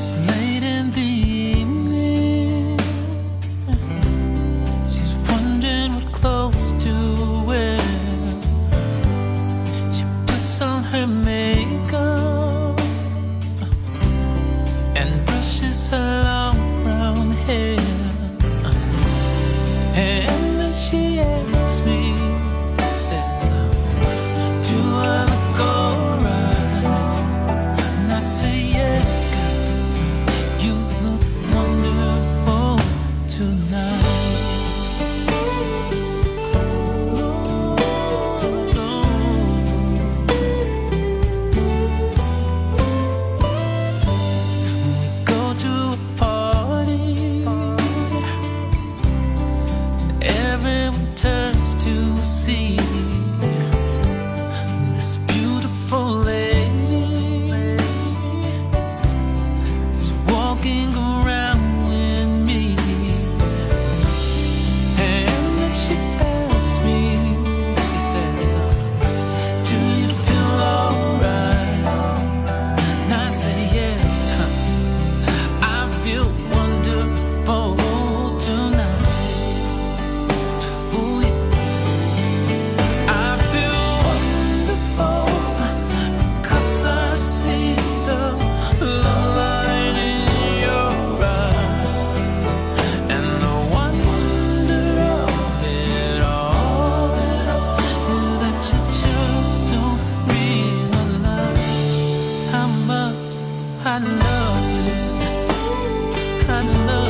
It's late. I know, I know.